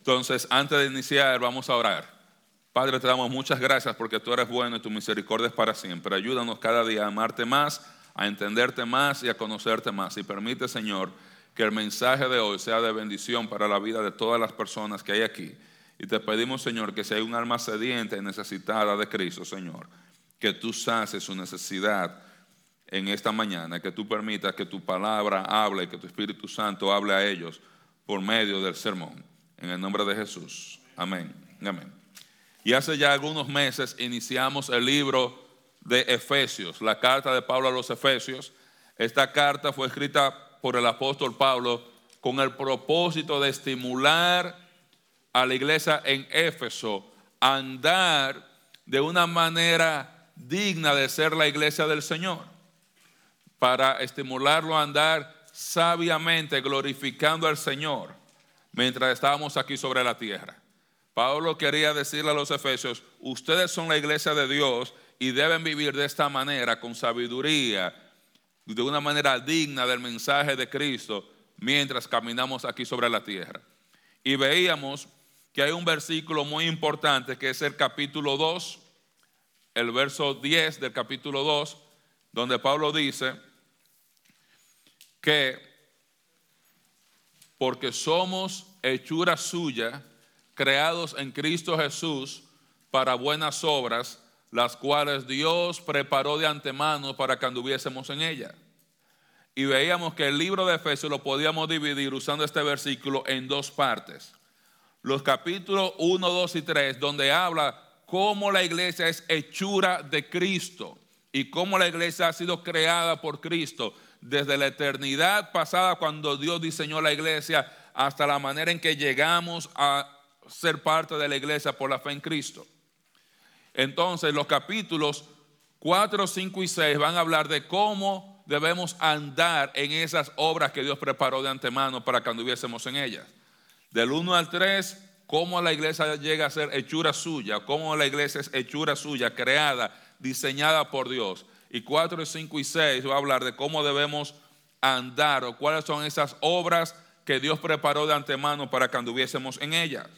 Entonces, antes de iniciar, vamos a orar. Padre, te damos muchas gracias porque tú eres bueno y tu misericordia es para siempre. Ayúdanos cada día a amarte más, a entenderte más y a conocerte más. Y permite, Señor, que el mensaje de hoy sea de bendición para la vida de todas las personas que hay aquí. Y te pedimos, Señor, que si hay un alma sediente y necesitada de Cristo, Señor, que tú saces su necesidad en esta mañana, que tú permitas que tu palabra hable, que tu Espíritu Santo hable a ellos por medio del sermón. En el nombre de Jesús. Amén. Amén. Y hace ya algunos meses iniciamos el libro de Efesios, la carta de Pablo a los Efesios. Esta carta fue escrita por el apóstol Pablo con el propósito de estimular a la iglesia en Éfeso a andar de una manera digna de ser la iglesia del Señor, para estimularlo a andar sabiamente glorificando al Señor mientras estábamos aquí sobre la tierra. Pablo quería decirle a los efesios, ustedes son la iglesia de Dios y deben vivir de esta manera, con sabiduría, de una manera digna del mensaje de Cristo, mientras caminamos aquí sobre la tierra. Y veíamos que hay un versículo muy importante que es el capítulo 2, el verso 10 del capítulo 2, donde Pablo dice que porque somos hechura suya, creados en Cristo Jesús para buenas obras, las cuales Dios preparó de antemano para que anduviésemos en ella. Y veíamos que el libro de Efesios lo podíamos dividir usando este versículo en dos partes. Los capítulos 1, 2 y 3, donde habla cómo la iglesia es hechura de Cristo y cómo la iglesia ha sido creada por Cristo desde la eternidad pasada cuando Dios diseñó la iglesia hasta la manera en que llegamos a ser parte de la iglesia por la fe en Cristo. Entonces los capítulos 4, 5 y 6 van a hablar de cómo debemos andar en esas obras que Dios preparó de antemano para que anduviésemos en ellas. Del 1 al 3, cómo la iglesia llega a ser hechura suya, cómo la iglesia es hechura suya, creada, diseñada por Dios y 4, 5 y 6 va a hablar de cómo debemos andar o cuáles son esas obras que Dios preparó de antemano para que anduviésemos en ellas.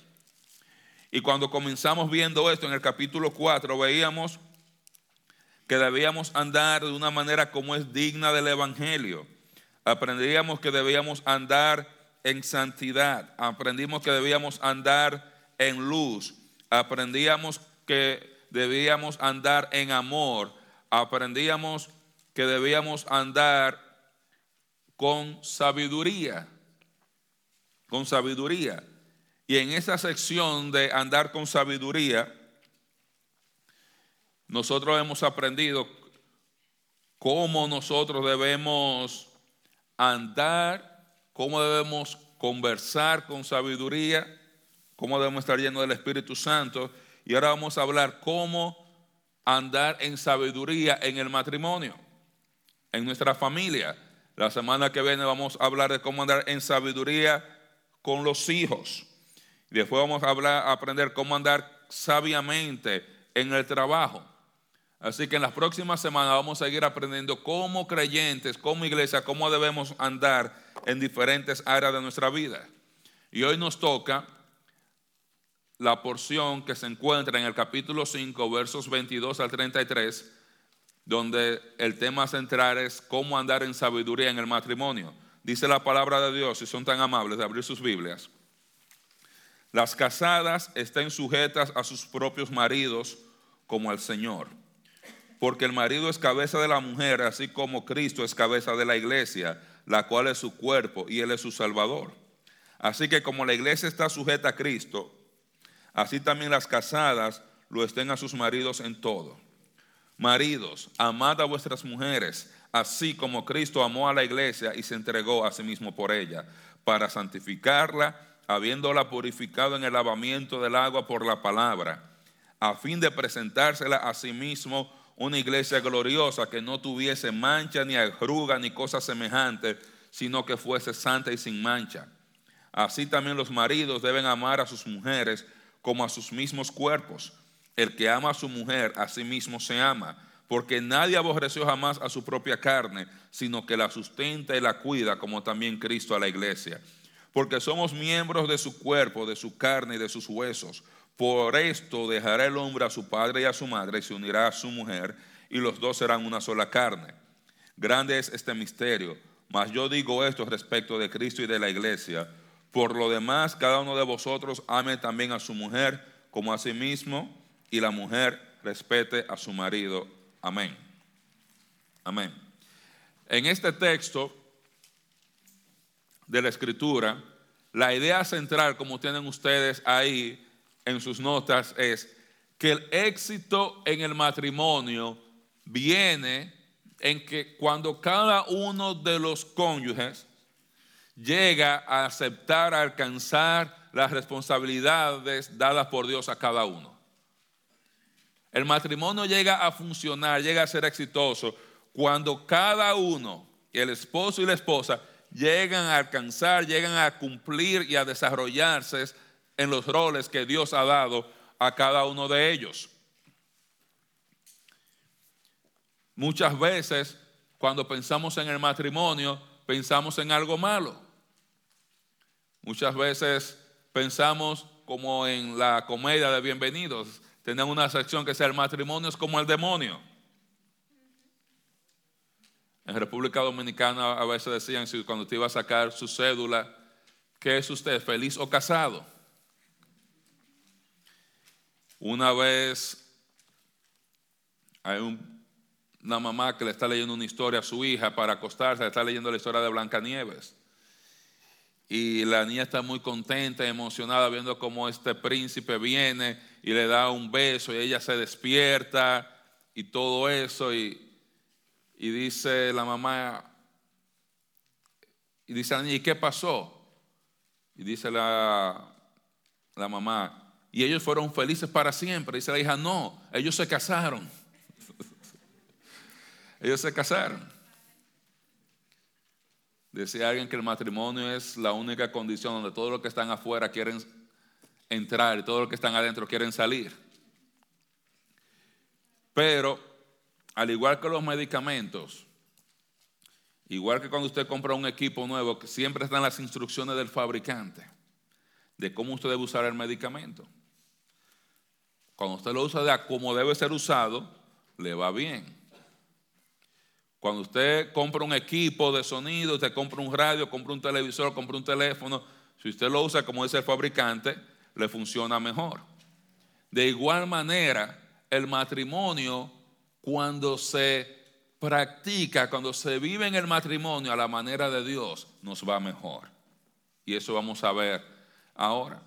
Y cuando comenzamos viendo esto en el capítulo 4, veíamos que debíamos andar de una manera como es digna del Evangelio. Aprendíamos que debíamos andar en santidad. Aprendimos que debíamos andar en luz. Aprendíamos que debíamos andar en amor aprendíamos que debíamos andar con sabiduría, con sabiduría. Y en esa sección de andar con sabiduría, nosotros hemos aprendido cómo nosotros debemos andar, cómo debemos conversar con sabiduría, cómo debemos estar llenos del Espíritu Santo. Y ahora vamos a hablar cómo andar en sabiduría en el matrimonio, en nuestra familia. La semana que viene vamos a hablar de cómo andar en sabiduría con los hijos. Después vamos a hablar, aprender cómo andar sabiamente en el trabajo. Así que en las próximas semanas vamos a seguir aprendiendo como creyentes, como iglesia, cómo debemos andar en diferentes áreas de nuestra vida. Y hoy nos toca la porción que se encuentra en el capítulo 5, versos 22 al 33, donde el tema central es cómo andar en sabiduría en el matrimonio. Dice la palabra de Dios, si son tan amables de abrir sus Biblias. Las casadas estén sujetas a sus propios maridos como al Señor, porque el marido es cabeza de la mujer, así como Cristo es cabeza de la iglesia, la cual es su cuerpo y Él es su Salvador. Así que como la iglesia está sujeta a Cristo, así también las casadas lo estén a sus maridos en todo. Maridos, amad a vuestras mujeres, así como Cristo amó a la iglesia y se entregó a sí mismo por ella, para santificarla, habiéndola purificado en el lavamiento del agua por la palabra, a fin de presentársela a sí mismo una iglesia gloriosa que no tuviese mancha ni arruga ni cosa semejante, sino que fuese santa y sin mancha. Así también los maridos deben amar a sus mujeres como a sus mismos cuerpos. El que ama a su mujer, a sí mismo se ama, porque nadie aborreció jamás a su propia carne, sino que la sustenta y la cuida, como también Cristo a la iglesia, porque somos miembros de su cuerpo, de su carne y de sus huesos. Por esto dejará el hombre a su padre y a su madre y se unirá a su mujer y los dos serán una sola carne. Grande es este misterio, mas yo digo esto respecto de Cristo y de la iglesia. Por lo demás, cada uno de vosotros ame también a su mujer como a sí mismo y la mujer respete a su marido. Amén. Amén. En este texto de la escritura, la idea central, como tienen ustedes ahí en sus notas, es que el éxito en el matrimonio viene en que cuando cada uno de los cónyuges llega a aceptar, a alcanzar las responsabilidades dadas por Dios a cada uno. El matrimonio llega a funcionar, llega a ser exitoso cuando cada uno, el esposo y la esposa, llegan a alcanzar, llegan a cumplir y a desarrollarse en los roles que Dios ha dado a cada uno de ellos. Muchas veces cuando pensamos en el matrimonio, pensamos en algo malo. Muchas veces pensamos como en la comedia de Bienvenidos. Tienen una sección que sea el matrimonio es como el demonio. En República Dominicana a veces decían, cuando te iba a sacar su cédula, ¿qué es usted, feliz o casado? Una vez hay una mamá que le está leyendo una historia a su hija para acostarse, le está leyendo la historia de Blancanieves. Y la niña está muy contenta, emocionada, viendo cómo este príncipe viene y le da un beso y ella se despierta y todo eso. Y y dice la mamá, y dice la niña, ¿y qué pasó? Y dice la, la mamá, y ellos fueron felices para siempre. Dice la hija, no, ellos se casaron. ellos se casaron. Decía alguien que el matrimonio es la única condición donde todos los que están afuera quieren entrar y todos los que están adentro quieren salir. Pero al igual que los medicamentos, igual que cuando usted compra un equipo nuevo, siempre están las instrucciones del fabricante de cómo usted debe usar el medicamento. Cuando usted lo usa de como debe ser usado, le va bien. Cuando usted compra un equipo de sonido, usted compra un radio, compra un televisor, compra un teléfono, si usted lo usa como dice el fabricante, le funciona mejor. De igual manera, el matrimonio cuando se practica, cuando se vive en el matrimonio a la manera de Dios, nos va mejor. Y eso vamos a ver ahora.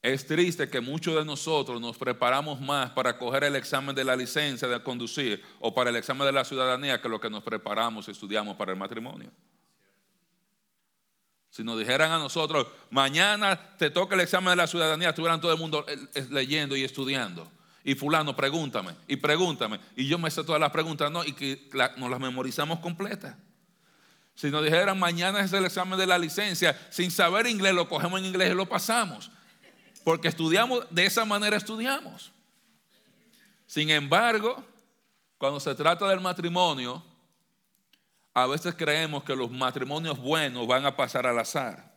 Es triste que muchos de nosotros nos preparamos más para coger el examen de la licencia de conducir o para el examen de la ciudadanía que lo que nos preparamos y estudiamos para el matrimonio. Si nos dijeran a nosotros, mañana te toca el examen de la ciudadanía, estuvieran todo el mundo eh, eh, leyendo y estudiando y fulano, pregúntame, y pregúntame. Y yo me sé todas las preguntas, no, y que nos las memorizamos completas. Si nos dijeran mañana es el examen de la licencia, sin saber inglés, lo cogemos en inglés y lo pasamos. Porque estudiamos, de esa manera estudiamos. Sin embargo, cuando se trata del matrimonio, a veces creemos que los matrimonios buenos van a pasar al azar.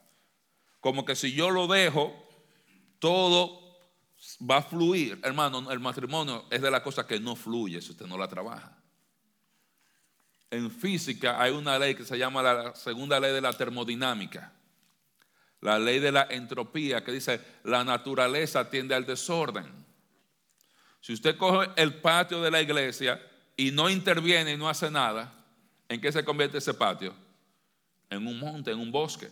Como que si yo lo dejo, todo va a fluir. Hermano, el matrimonio es de la cosa que no fluye si usted no la trabaja. En física hay una ley que se llama la segunda ley de la termodinámica. La ley de la entropía que dice la naturaleza tiende al desorden. Si usted coge el patio de la iglesia y no interviene y no hace nada, ¿en qué se convierte ese patio? En un monte, en un bosque.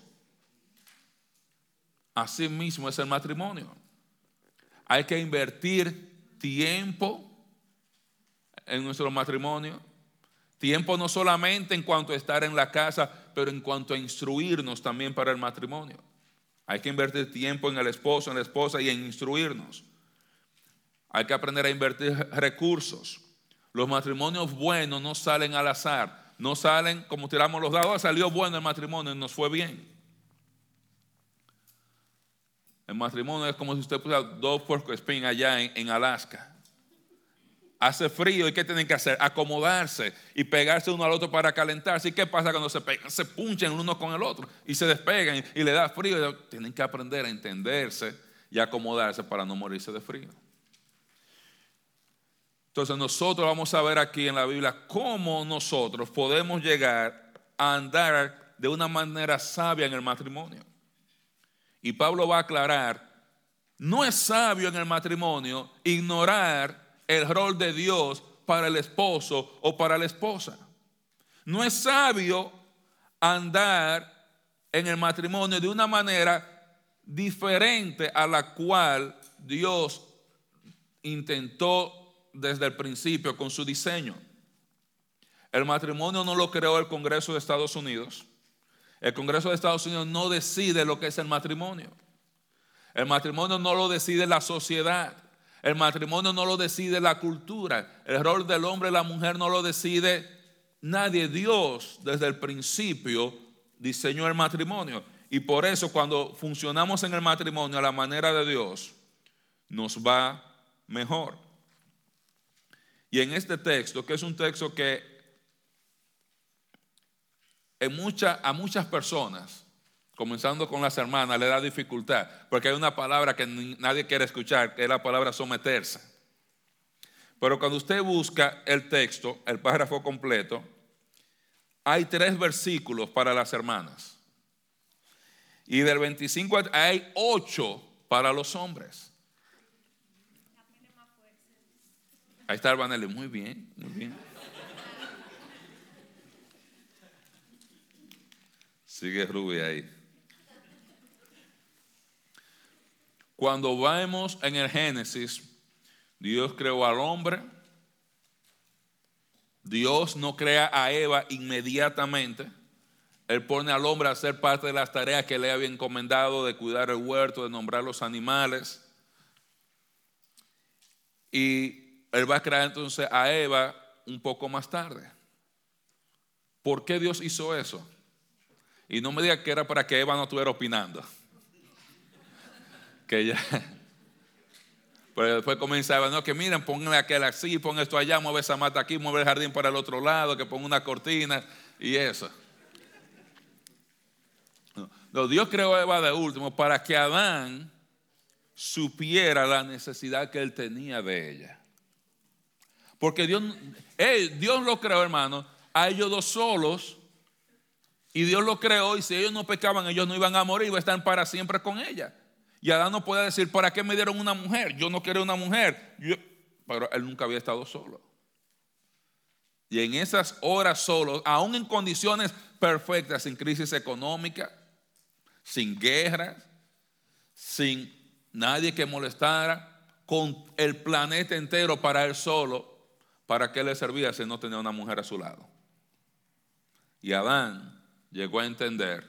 Así mismo es el matrimonio. Hay que invertir tiempo en nuestro matrimonio. Tiempo no solamente en cuanto a estar en la casa, pero en cuanto a instruirnos también para el matrimonio. Hay que invertir tiempo en el esposo, en la esposa y en instruirnos. Hay que aprender a invertir recursos. Los matrimonios buenos no salen al azar, no salen como tiramos los dados, salió bueno el matrimonio y nos fue bien. El matrimonio es como si usted pusiera dos puerco espín allá en, Alaska. Hace frío y ¿qué tienen que hacer? Acomodarse y pegarse uno al otro para calentarse. ¿Y qué pasa cuando se pegan? Se punchan uno con el otro y se despegan y, le da frío. Tienen que aprender a entenderse y acomodarse para no morirse de frío. Entonces nosotros vamos a ver aquí en la Biblia cómo nosotros podemos llegar a andar de una manera sabia en el matrimonio. Y Pablo va a aclarar, no es sabio en el matrimonio ignorar el rol de Dios para el esposo o para la esposa. No es sabio andar en el matrimonio de una manera diferente a la cual Dios intentó desde el principio con su diseño. El matrimonio no lo creó el Congreso de Estados Unidos. El Congreso de Estados Unidos no decide lo que es el matrimonio. El matrimonio no lo decide la sociedad. El matrimonio no lo decide la cultura. El rol del hombre y la mujer no lo decide nadie. Dios desde el principio diseñó el matrimonio. Y por eso cuando funcionamos en el matrimonio a la manera de Dios, nos va mejor. Y en este texto, que es un texto que a muchas personas comenzando con las hermanas, le da dificultad, porque hay una palabra que nadie quiere escuchar, que es la palabra someterse. Pero cuando usted busca el texto, el párrafo completo, hay tres versículos para las hermanas. Y del 25 hay ocho para los hombres. Ahí está el muy bien, muy bien. Sigue Ruby ahí. Cuando vemos en el Génesis, Dios creó al hombre. Dios no crea a Eva inmediatamente. Él pone al hombre a hacer parte de las tareas que le había encomendado de cuidar el huerto, de nombrar los animales. Y él va a crear entonces a Eva un poco más tarde. ¿Por qué Dios hizo eso? Y no me diga que era para que Eva no estuviera opinando que ya. Pero después comenzaba, no, que miren, pongan aquel así, pon esto allá, mueve esa mata aquí, mueve el jardín para el otro lado, que ponga una cortina y eso. Dios creó a Eva de último para que Adán supiera la necesidad que él tenía de ella. Porque Dios, Dios lo creó, hermano, a ellos dos solos. Y Dios lo creó y si ellos no pecaban, ellos no iban a morir, iban a estar para siempre con ella. Y Adán no puede decir, ¿para qué me dieron una mujer? Yo no quería una mujer. pero él nunca había estado solo. Y en esas horas solo, aún en condiciones perfectas, sin crisis económica, sin guerras, sin nadie que molestara, con el planeta entero para él solo, ¿para qué le servía si no tenía una mujer a su lado? Y Adán llegó a entender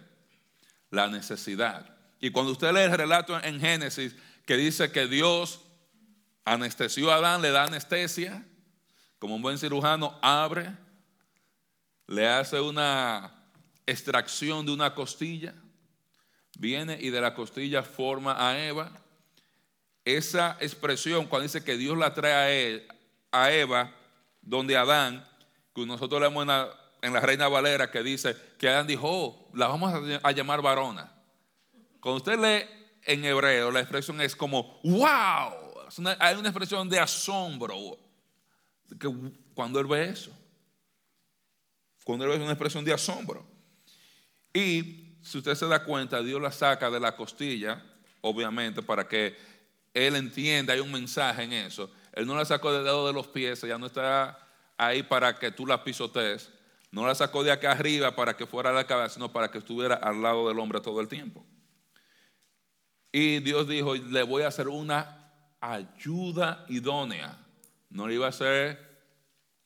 la necesidad y cuando usted lee el relato en Génesis que dice que Dios anestesió a Adán, le da anestesia, como un buen cirujano, abre, le hace una extracción de una costilla, viene y de la costilla forma a Eva. Esa expresión, cuando dice que Dios la trae a, él, a Eva, donde Adán, que nosotros leemos en la, en la Reina Valera, que dice que Adán dijo, oh, la vamos a llamar varona. Cuando usted lee en hebreo, la expresión es como, wow. hay una expresión de asombro que cuando él ve eso. Cuando él ve una expresión de asombro. Y si usted se da cuenta, Dios la saca de la costilla, obviamente, para que él entienda, hay un mensaje en eso. Él no la sacó del dedo de los pies, ya no está ahí para que tú la pisotees. No la sacó de acá arriba para que fuera a la cabeza, sino para que estuviera al lado del hombre todo el tiempo. Y Dios dijo, le voy a hacer una ayuda idónea. No le iba a ser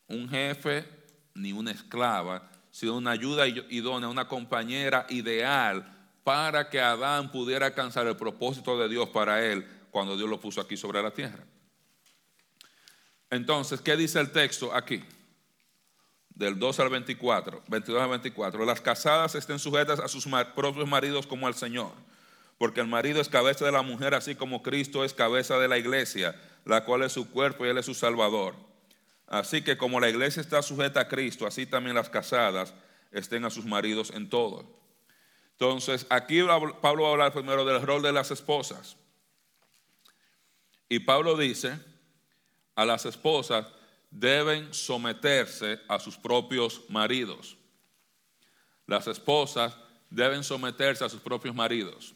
un jefe ni una esclava, sino una ayuda idónea, una compañera ideal para que Adán pudiera alcanzar el propósito de Dios para él cuando Dios lo puso aquí sobre la tierra. Entonces, ¿qué dice el texto aquí? Del 2 al 24, 22 al 24. Las casadas estén sujetas a sus propios maridos como al Señor porque el marido es cabeza de la mujer, así como Cristo es cabeza de la iglesia, la cual es su cuerpo y él es su salvador. Así que como la iglesia está sujeta a Cristo, así también las casadas estén a sus maridos en todo. Entonces, aquí Pablo va a hablar primero del rol de las esposas. Y Pablo dice, a las esposas deben someterse a sus propios maridos. Las esposas deben someterse a sus propios maridos.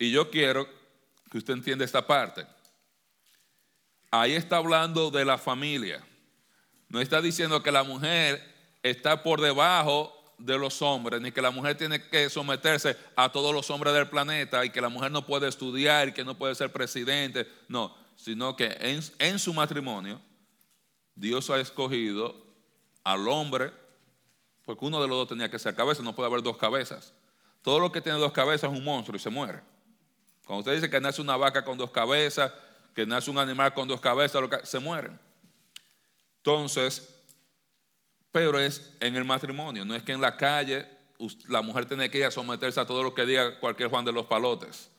Y yo quiero que usted entienda esta parte. Ahí está hablando de la familia. No está diciendo que la mujer está por debajo de los hombres, ni que la mujer tiene que someterse a todos los hombres del planeta y que la mujer no puede estudiar y que no puede ser presidente. No, sino que en, su matrimonio Dios ha escogido al hombre, porque uno de los dos tenía que ser cabeza, no puede haber dos cabezas. Todo lo que tiene dos cabezas es un monstruo y se muere. Cuando usted dice que nace una vaca con dos cabezas, que nace un animal con dos cabezas, se mueren. Entonces, pero es en el matrimonio, no es que en la calle la mujer tiene que ir a someterse a todo lo que diga cualquier Juan de los Palotes.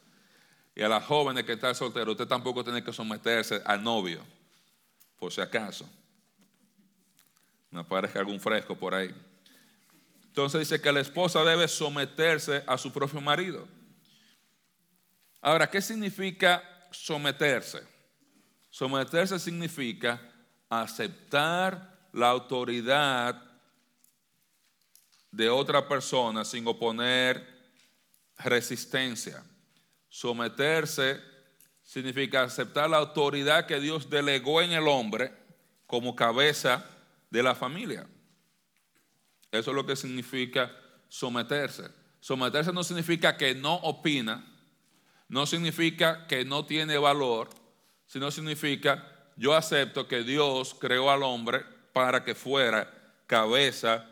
Y a las jóvenes que están solteros, usted tampoco tiene que someterse al novio, por si acaso. Me aparezca algún fresco por ahí. Entonces dice que la esposa debe someterse a su propio marido. Ahora, ¿qué significa someterse? Someterse significa aceptar la autoridad de otra persona sin oponer resistencia. Someterse significa aceptar la autoridad que Dios delegó en el hombre como cabeza de la familia. Eso es lo que significa someterse. Someterse no significa que no opina, no significa que no tiene valor, sino significa yo acepto que Dios creó al hombre para que fuera cabeza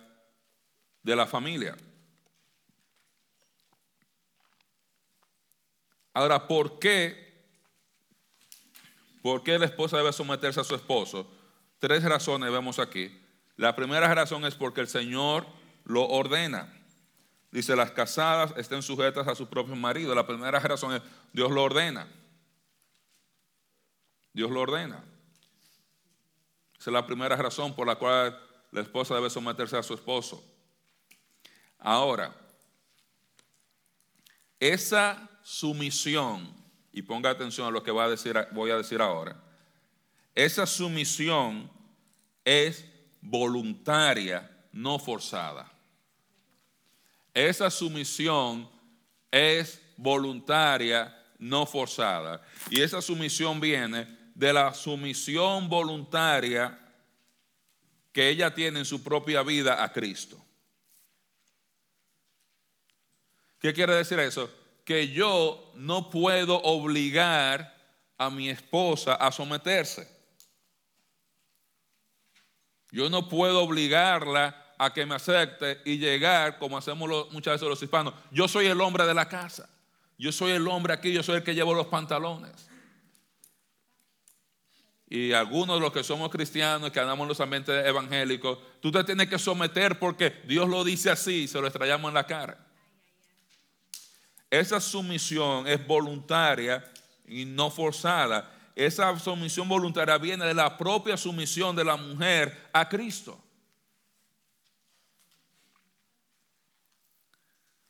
de la familia. Ahora, ¿por qué? ¿Por qué la esposa debe someterse a su esposo? Tres razones vemos aquí. La primera razón es porque el Señor lo ordena. Dice, las casadas estén sujetas a sus propios maridos. La primera razón es, Dios lo ordena. Dios lo ordena. Esa es la primera razón por la cual la esposa debe someterse a su esposo. Ahora, esa sumisión, y ponga atención a lo que voy a decir, voy a decir ahora, esa sumisión es voluntaria, no forzada. Esa sumisión es voluntaria, no forzada. Y esa sumisión viene de la sumisión voluntaria que ella tiene en su propia vida a Cristo. ¿Qué quiere decir eso? Que yo no puedo obligar a mi esposa a someterse. Yo no puedo obligarla a que me acepte y llegar, como hacemos muchas veces los hispanos, yo soy el hombre de la casa, yo soy el hombre aquí, yo soy el que llevo los pantalones. Y algunos de los que somos cristianos, que andamos en los ambientes evangélicos, tú te tienes que someter porque Dios lo dice así, se lo extrañamos en la cara. Esa sumisión es voluntaria y no forzada. Esa sumisión voluntaria viene de la propia sumisión de la mujer a Cristo.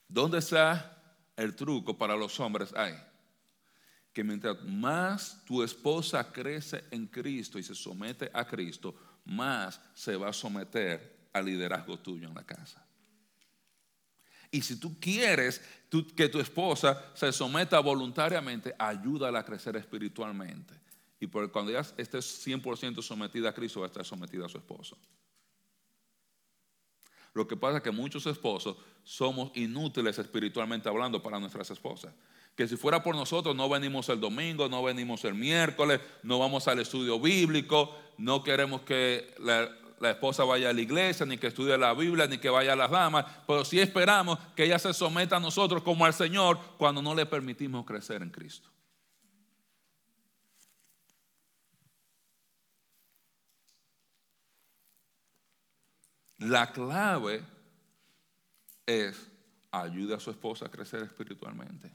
¿Dónde está el truco para los hombres? Hay que mientras más tu esposa crece en Cristo y se somete a Cristo, más se va a someter al liderazgo tuyo en la casa. Y si tú quieres que tu esposa se someta voluntariamente, ayúdala a crecer espiritualmente. Y por cuando ella esté 100% sometida a Cristo, va a estar sometida a su esposo. Lo que pasa es que muchos esposos somos inútiles espiritualmente hablando para nuestras esposas. Que si fuera por nosotros no venimos el domingo, no venimos el miércoles, no vamos al estudio bíblico, no queremos que la, esposa vaya a la iglesia, ni que estudie la Biblia, ni que vaya a las damas, pero sí esperamos que ella se someta a nosotros como al Señor cuando no le permitimos crecer en Cristo. La clave es ayude a su esposa a crecer espiritualmente.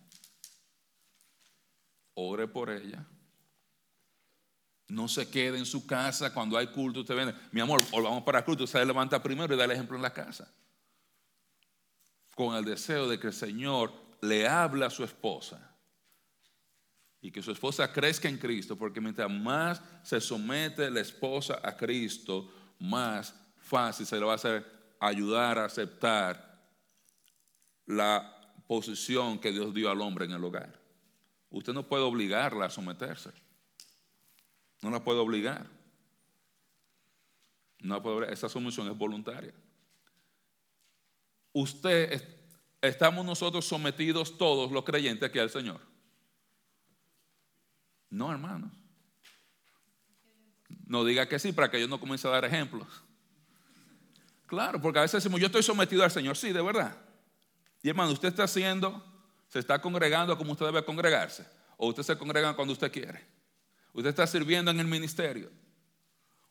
Ore por ella. No se quede en su casa cuando hay culto. Usted viene, mi amor, o vamos para culto. Usted levanta primero y da el ejemplo en la casa. Con el deseo de que el Señor le hable a su esposa y que su esposa crezca en Cristo, porque mientras más se somete la esposa a Cristo, más fácil se le va a hacer ayudar a aceptar la posición que Dios dio al hombre en el hogar. Usted no puede obligarla a someterse. No la puede obligar. No puede Esa sumisión es voluntaria. Usted, estamos nosotros sometidos todos los creyentes aquí al Señor. No, hermanos. No diga que sí para que yo no comience a dar ejemplos. Claro, porque a veces decimos, yo estoy sometido al Señor. Sí, de verdad. Y hermano, usted está haciendo, se está congregando como usted debe congregarse. O usted se congrega cuando usted quiere. Usted está sirviendo en el ministerio.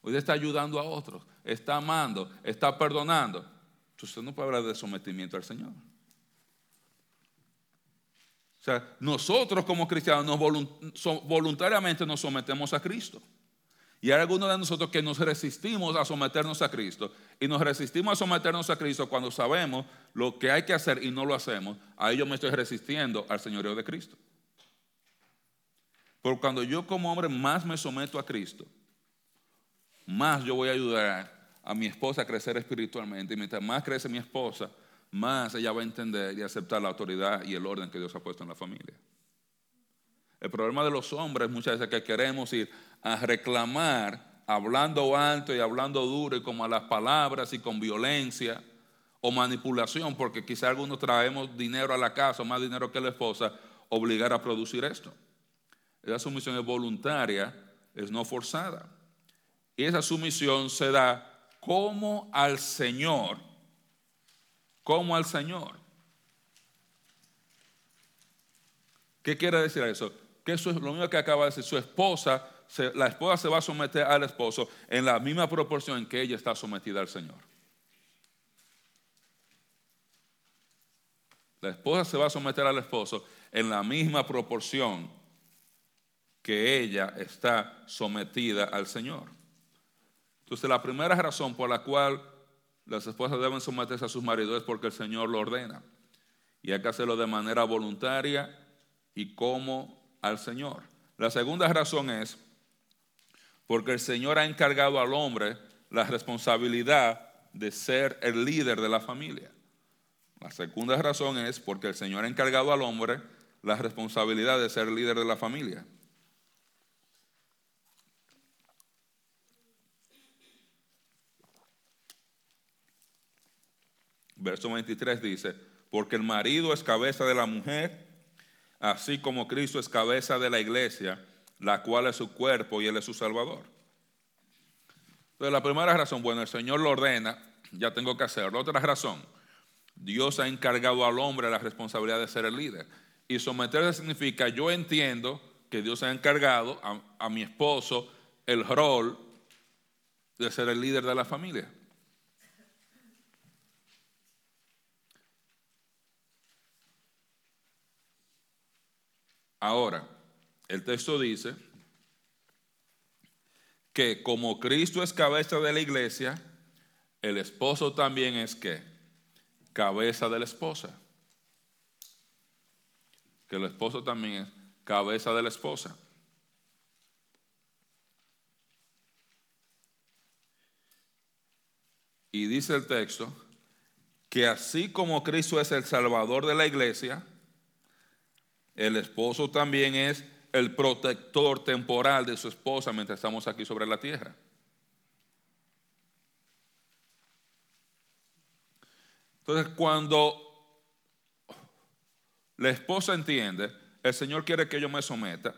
Usted está ayudando a otros. Está amando. Está perdonando. Usted no puede hablar de sometimiento al Señor. O sea, nosotros como cristianos voluntariamente nos sometemos a Cristo. Y hay algunos de nosotros que nos resistimos a someternos a Cristo. Y nos resistimos a someternos a Cristo cuando sabemos lo que hay que hacer y no lo hacemos. Ahí yo me estoy resistiendo al señorío de Cristo. Pero cuando yo como hombre más me someto a Cristo, más yo voy a ayudar a mi esposa a crecer espiritualmente. Y mientras más crece mi esposa, más ella va a entender y aceptar la autoridad y el orden que Dios ha puesto en la familia. El problema de los hombres muchas veces es que queremos ir a reclamar hablando alto y hablando duro y como a las palabras y con violencia o manipulación, porque quizá algunos traemos dinero a la casa, más dinero que la esposa, obligar a producir esto. Esa sumisión es voluntaria, es no forzada. Y esa sumisión se da como al Señor, como al Señor. ¿Qué quiere decir eso? Que eso es lo mismo que acaba de decir, su esposa, la esposa se va a someter al esposo en la misma proporción en que ella está sometida al Señor. La esposa se va a someter al esposo en la misma proporción que ella está sometida al Señor. Entonces la primera razón por la cual las esposas deben someterse a sus maridos es porque el Señor lo ordena. Y hay que hacerlo de manera voluntaria y como al Señor. La segunda razón es porque el Señor ha encargado al hombre la responsabilidad de ser el líder de la familia. La segunda razón es porque el Señor ha encargado al hombre la responsabilidad de ser líder de la familia. Verso 23 dice, porque el marido es cabeza de la mujer así como Cristo es cabeza de la iglesia, la cual es su cuerpo y Él es su Salvador. Entonces, la primera razón, bueno, el Señor lo ordena, ya tengo que hacerlo. Otra razón, Dios ha encargado al hombre la responsabilidad de ser el líder. Y someterse significa, yo entiendo que Dios ha encargado a, a mi esposo el rol de ser el líder de la familia. Ahora, el texto dice que como Cristo es cabeza de la iglesia, el esposo también es que cabeza de la esposa. Que el esposo también es cabeza de la esposa. Y dice el texto que así como Cristo es el salvador de la iglesia, el esposo también es el protector temporal de su esposa mientras estamos aquí sobre la tierra. Entonces, cuando la esposa entiende, el Señor quiere que yo me someta,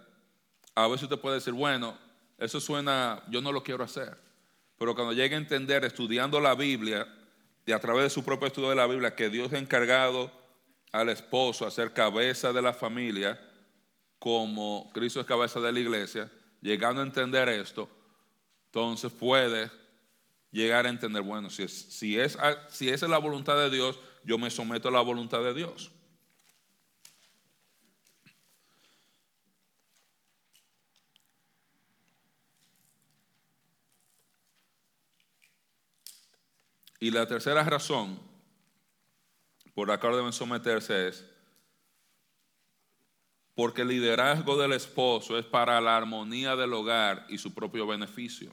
a veces usted puede decir, bueno, eso suena, yo no lo quiero hacer. Pero cuando llegue a entender, estudiando la Biblia y a través de su propio estudio de la Biblia, que Dios ha encargado al esposo a ser cabeza de la familia, como Cristo es cabeza de la iglesia, llegando a entender esto, entonces puede llegar a entender, bueno, si, es, si, es, si esa es la voluntad de Dios, yo me someto a la voluntad de Dios. Y la tercera razón por la cual deben someterse es porque el liderazgo del esposo es para la armonía del hogar y su propio beneficio.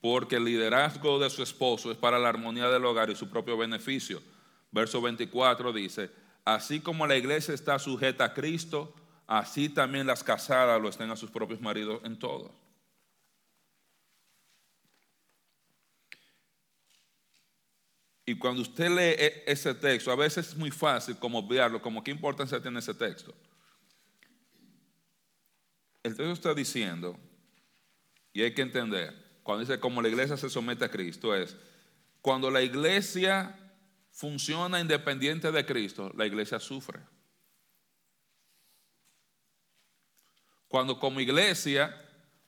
Porque el liderazgo de su esposo es para la armonía del hogar y su propio beneficio. Verso 24 dice, así como la iglesia está sujeta a Cristo, así también las casadas lo estén a sus propios maridos en todo. Y cuando usted lee e, ese texto, a veces es muy fácil como obviarlo, como qué importancia tiene ese texto. El texto está diciendo, y hay que entender, cuando dice como la iglesia se somete a Cristo, es cuando la iglesia funciona independiente de Cristo, la iglesia sufre. Cuando como iglesia,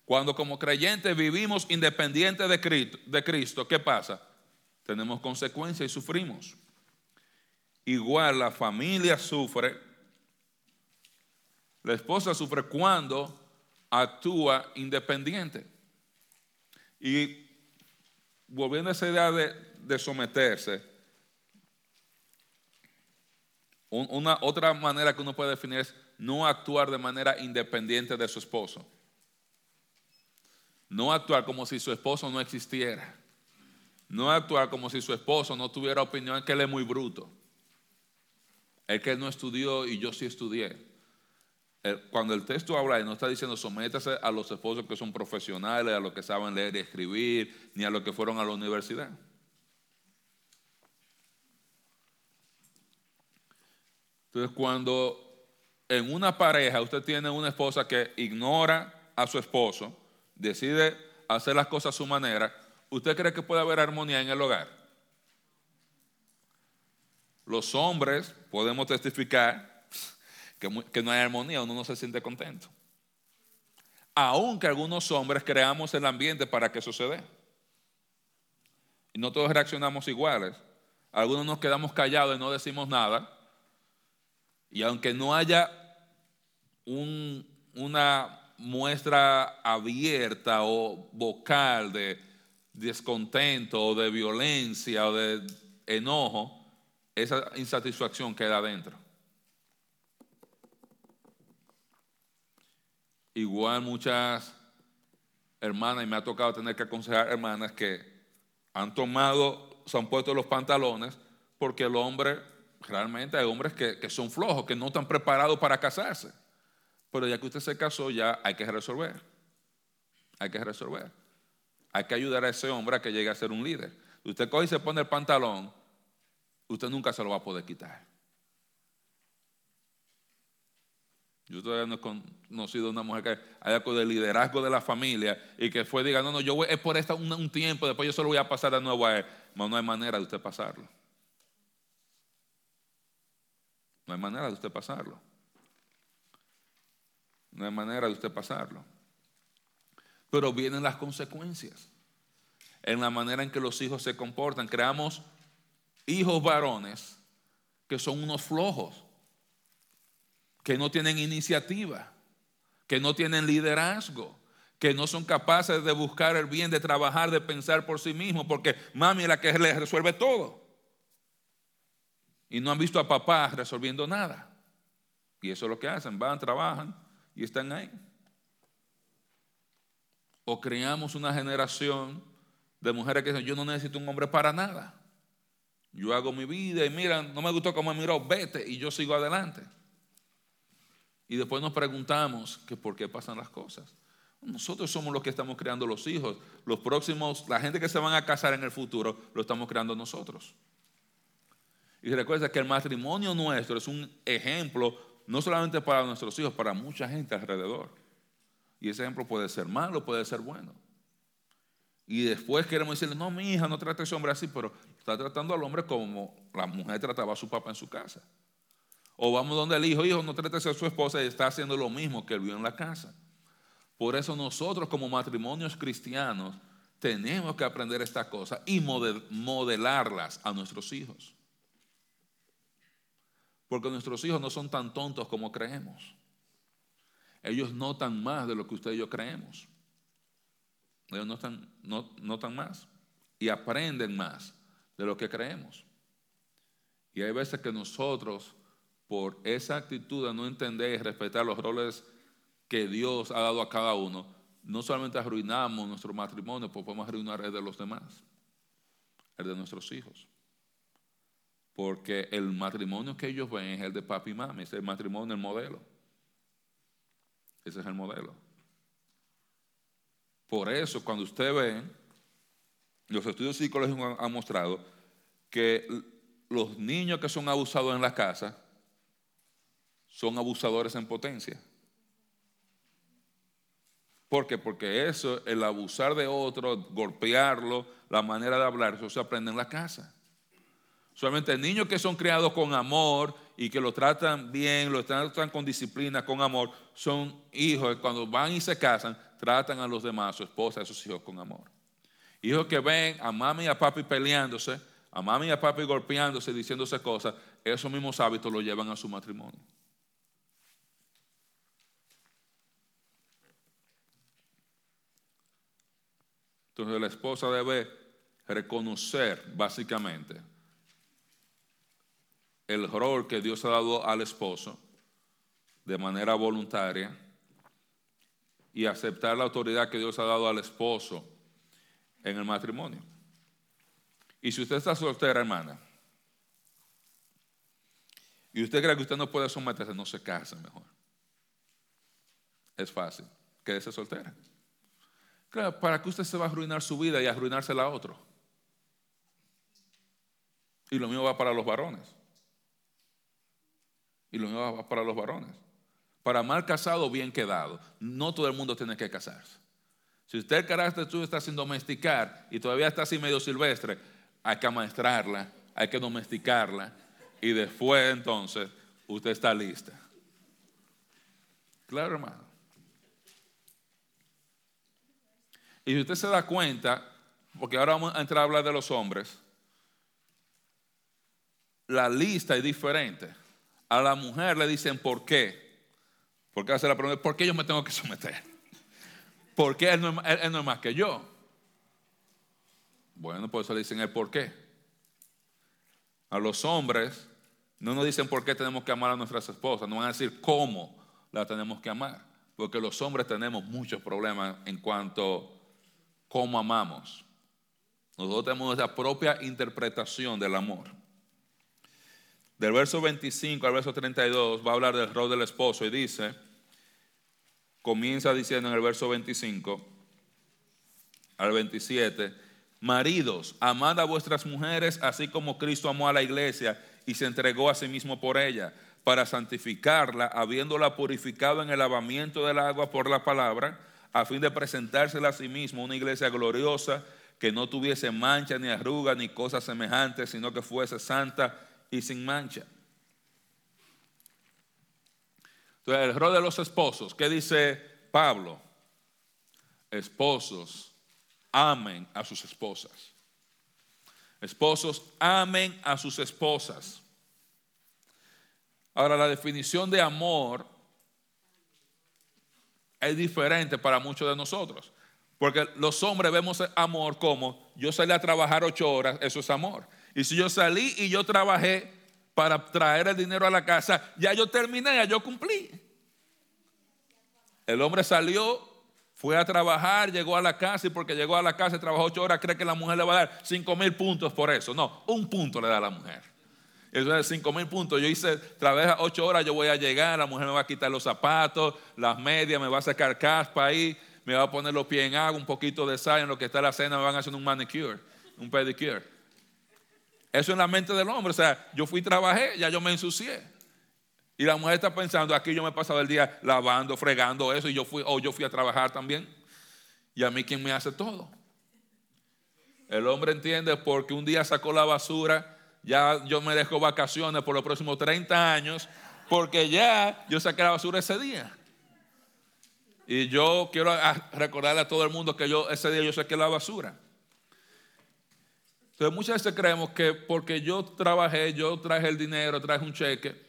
cuando como creyentes vivimos independientes de Cristo, de Cristo, ¿qué pasa? Tenemos consecuencias y sufrimos. Igual la familia sufre, la esposa sufre cuando actúa independiente. Y volviendo a esa idea de, someterse, una otra manera que uno puede definir es no actuar de manera independiente de su esposo. No actuar como si su esposo no existiera. No actuar como si su esposo no tuviera opinión, que él es muy bruto. Es que él no estudió y yo sí estudié. Cuando el texto habla y no está diciendo sométase a los esposos que son profesionales, a los que saben leer y escribir, ni a los que fueron a la universidad. Entonces, cuando en una pareja usted tiene una esposa que ignora a su esposo, decide hacer las cosas a su manera, ¿usted cree que puede haber armonía en el hogar? Los hombres podemos testificar que, no hay armonía, uno no se siente contento. Aunque algunos hombres creamos el ambiente para que dé. Y no todos reaccionamos iguales. Algunos nos quedamos callados y no decimos nada. Y aunque no haya una muestra abierta o vocal de, descontento o de violencia o de enojo, esa insatisfacción queda adentro. Igual muchas hermanas, y me ha tocado tener que aconsejar hermanas que han tomado, se han puesto los pantalones porque el hombre, realmente hay hombres que, que son flojos, que no están preparados para casarse. Pero ya que usted se casó, ya hay que resolver. Hay que resolver. Hay que ayudar a ese hombre a que llegue a ser un líder. Usted coge y se pone el pantalón, usted nunca se lo va a poder quitar. Yo todavía no he conocido una mujer que haya con el liderazgo de la familia y que fue diga, no, no, yo voy, es por esta un, tiempo, después yo se lo voy a pasar de nuevo a él. No, no hay manera de usted pasarlo. No hay manera de usted pasarlo. No hay manera de usted pasarlo. Pero vienen las consecuencias en la manera en que los hijos se comportan. Creamos hijos varones que son unos flojos, que no tienen iniciativa, que no tienen liderazgo, que no son capaces de buscar el bien, de trabajar, de pensar por sí mismos, porque mami es la que les resuelve todo. Y no han visto a papá resolviendo nada. Y eso es lo que hacen, van, trabajan y están ahí o creamos una generación de mujeres que dicen, yo no necesito un hombre para nada. Yo hago mi vida y mira, no me gustó cómo me miró, vete y yo sigo adelante. Y después nos preguntamos que por qué pasan las cosas. Nosotros somos los que estamos creando los hijos. Los próximos, la gente que se van a casar en el futuro, lo estamos creando nosotros. Y recuerda que el matrimonio nuestro es un ejemplo no solamente para nuestros hijos, para mucha gente alrededor. Y ese ejemplo puede ser malo, puede ser bueno. Y después queremos decirle, no, mi hija, no trate a ese hombre así, pero está tratando al hombre como la mujer trataba a su papá en su casa. O vamos donde el hijo, hijo, no trate a su esposa y está haciendo lo mismo que él vio en la casa. Por eso nosotros como matrimonios cristianos tenemos que aprender estas cosas y modelarlas a nuestros hijos. Porque nuestros hijos no son tan tontos como creemos. Ellos notan más de lo que usted y yo creemos. Ellos notan, no, notan más. y aprenden más de lo que creemos. Y hay veces que nosotros, por esa actitud de no entender y respetar los roles que Dios ha dado a cada uno, no solamente arruinamos nuestro matrimonio, pues podemos arruinar el de los demás, el de nuestros hijos. Porque el matrimonio que ellos ven es el de papi y mami, es el matrimonio, el modelo. Ese es el modelo. Por eso, cuando usted ve, los estudios psicológicos han mostrado que los niños que son abusados en la casa son abusadores en potencia. ¿Por qué? Porque eso, el abusar de otro, golpearlo, la manera de hablar, eso se aprende en la casa. Solamente niños que son criados con amor y que lo tratan bien, lo tratan con disciplina, con amor, son hijos que cuando van y se casan, tratan a los demás, a su esposa, a sus hijos con amor. Hijos que ven a mami y a papi peleándose, a mami y a papi golpeándose, diciéndose cosas, esos mismos hábitos lo llevan a su matrimonio. Entonces la esposa debe reconocer básicamente el rol que Dios ha dado al esposo de manera voluntaria y aceptar la autoridad que Dios ha dado al esposo en el matrimonio. Y si usted está soltera, hermana, y usted cree que usted no puede someterse, no se case mejor. Es fácil. Quédese soltera. Claro, ¿para qué usted se va a arruinar su vida y arruinársela a otro? Y lo mismo va para los varones. Y lo mismo para los varones. Para mal casado, bien quedado. No todo el mundo tiene que casarse. Si usted el carácter suyo está sin domesticar y todavía está así medio silvestre, hay que amaestrarla, hay que domesticarla y después entonces usted está lista. Claro, hermano. Y si usted se da cuenta, porque ahora vamos a entrar a hablar de los hombres, la lista es diferente. A la mujer le dicen por qué. Porque hace la pregunta, ¿por qué yo me tengo que someter? ¿Por qué él no, es más que yo? Bueno, por eso le dicen el por qué. A los hombres no nos dicen por qué tenemos que amar a nuestras esposas, nos van a decir cómo la tenemos que amar. Porque los hombres tenemos muchos problemas en cuanto a cómo amamos. Nosotros tenemos nuestra propia interpretación del amor. Del verso 25 al verso 32 va a hablar del rol del esposo y dice, comienza diciendo en el verso 25 al 27, maridos, amad a vuestras mujeres así como Cristo amó a la iglesia y se entregó a sí mismo por ella, para santificarla, habiéndola purificado en el lavamiento del agua por la palabra, a fin de presentársela a sí mismo una iglesia gloriosa, que no tuviese mancha ni arruga ni cosas semejantes, sino que fuese santa y sin mancha. Entonces, el rol de los esposos, ¿qué dice Pablo? Esposos, amen a sus esposas. Esposos, amen a sus esposas. Ahora, la definición de amor es diferente para muchos de nosotros. Porque los hombres vemos amor como yo salí a trabajar ocho horas, eso es amor. Y si yo salí y yo trabajé para traer el dinero a la casa, ya yo terminé, ya yo cumplí. El hombre salió, fue a trabajar, llegó a la casa y porque llegó a la casa y trabajó ocho horas, cree que la mujer le va a dar cinco mil puntos por eso. No, un punto le da a la mujer. Eso es cinco mil puntos. Yo hice, trabaja ocho horas, yo voy a llegar, la mujer me va a quitar los zapatos, las medias, me va a sacar caspa ahí, me va a poner los pies en agua, un poquito de sal, en lo que está la cena me van a hacer un manicure, un pedicure. Eso en la mente del hombre. O sea, yo fui trabajé, ya yo me ensucié. Y la mujer está pensando, aquí yo me he pasado el día lavando, fregando eso, y yo fui, o yo fui a trabajar también. Y a mí, ¿quién me hace todo? El hombre entiende porque un día sacó la basura, ya yo me dejo vacaciones por los próximos 30 años, porque ya yo saqué la basura ese día. Y yo quiero recordarle a todo el mundo que yo ese día yo saqué la basura. Entonces muchas veces creemos que porque yo trabajé, yo traje el dinero, traje un cheque,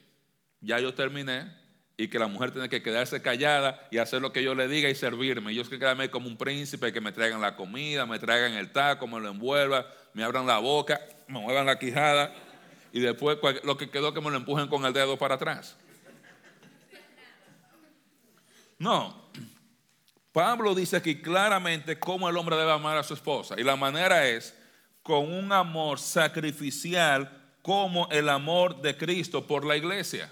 ya yo terminé y que la mujer tiene que quedarse callada y hacer lo que yo le diga y servirme. Yo que quedarme como un príncipe, que me traigan la comida, me traigan el taco, me lo envuelva, me abran la boca, me muevan la quijada y después lo que quedó que me lo empujen con el dedo para atrás. No. Pablo dice aquí claramente cómo el hombre debe amar a su esposa. Y la manera es con un amor sacrificial como el amor de Cristo por la iglesia.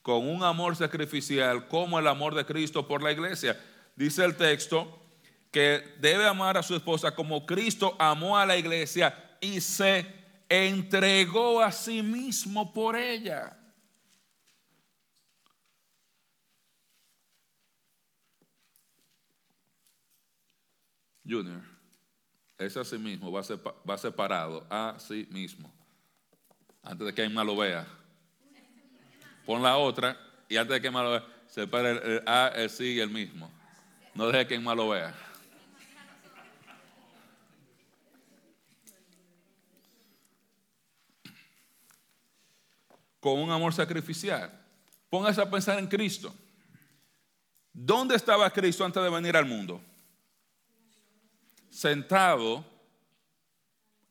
Con un amor sacrificial como el amor de Cristo por la iglesia. Dice el texto que debe amar a su esposa como Cristo amó a la iglesia y se entregó a sí mismo por ella. Junior, es a sí mismo, va, va separado a sí mismo. Antes de que más lo vea. Pon la otra y antes de que más lo vea, separa el, A, el sí y el mismo. No deje que más lo vea. Con un amor sacrificial. Póngase a pensar en Cristo. ¿Dónde estaba Cristo antes de venir al mundo? Sentado